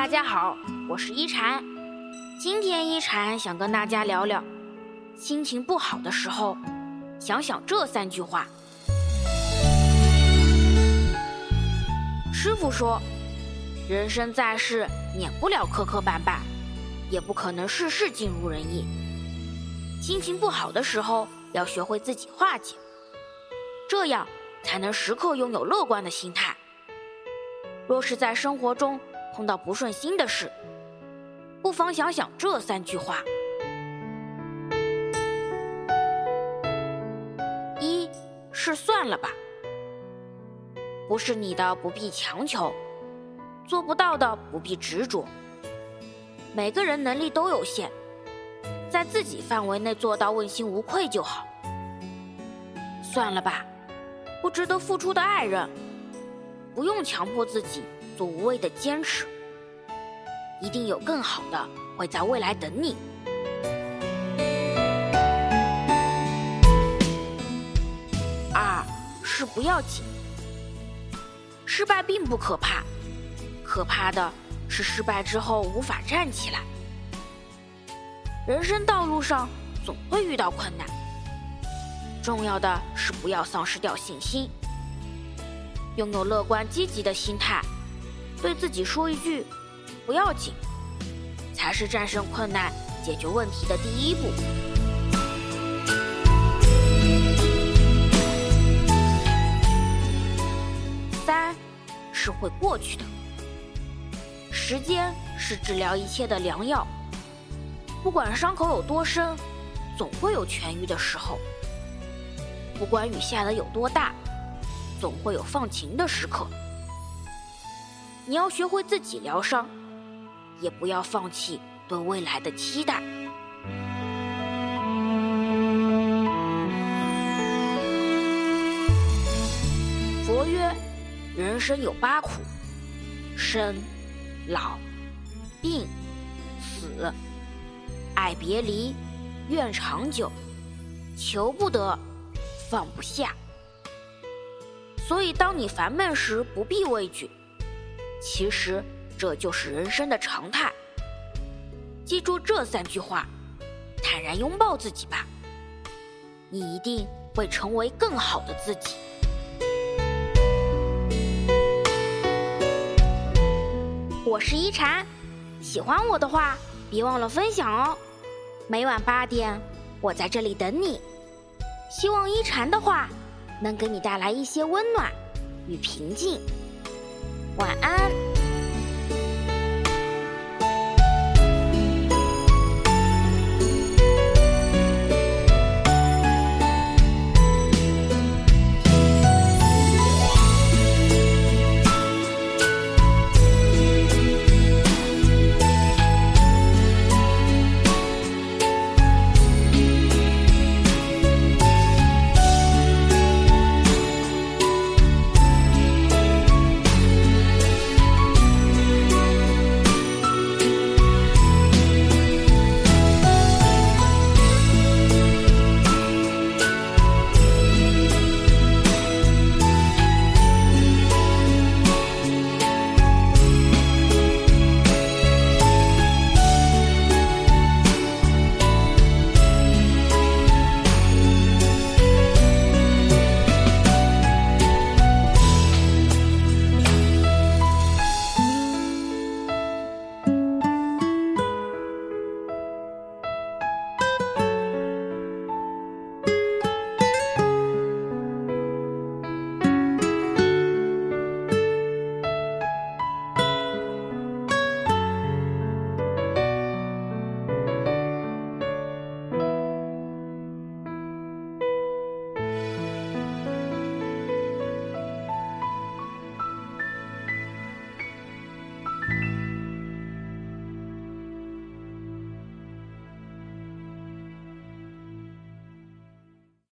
大家好，我是一禅。今天一禅想跟大家聊聊，心情不好的时候，想想这三句话。师傅说，人生在世，免不了磕磕绊绊，也不可能事事尽如人意。心情不好的时候，要学会自己化解，这样才能时刻拥有乐观的心态。若是在生活中碰到不顺心的事，不妨想想这三句话：一是算了吧，不是你的不必强求，做不到的不必执着。每个人能力都有限，在自己范围内做到问心无愧就好。算了吧，不值得付出的爱人。不用强迫自己做无谓的坚持，一定有更好的会在未来等你。二是不要紧，失败并不可怕，可怕的是失败之后无法站起来。人生道路上总会遇到困难，重要的是不要丧失掉信心。拥有乐观积极的心态，对自己说一句“不要紧”，才是战胜困难、解决问题的第一步。三，是会过去的。时间是治疗一切的良药，不管伤口有多深，总会有痊愈的时候。不管雨下的有多大。总会有放晴的时刻，你要学会自己疗伤，也不要放弃对未来的期待。佛曰：人生有八苦，生、老、病、死、爱别离、怨长久、求不得、放不下。所以，当你烦闷时，不必畏惧。其实，这就是人生的常态。记住这三句话，坦然拥抱自己吧，你一定会成为更好的自己。我是一禅，喜欢我的话，别忘了分享哦。每晚八点，我在这里等你。希望一禅的话。能给你带来一些温暖与平静。晚安。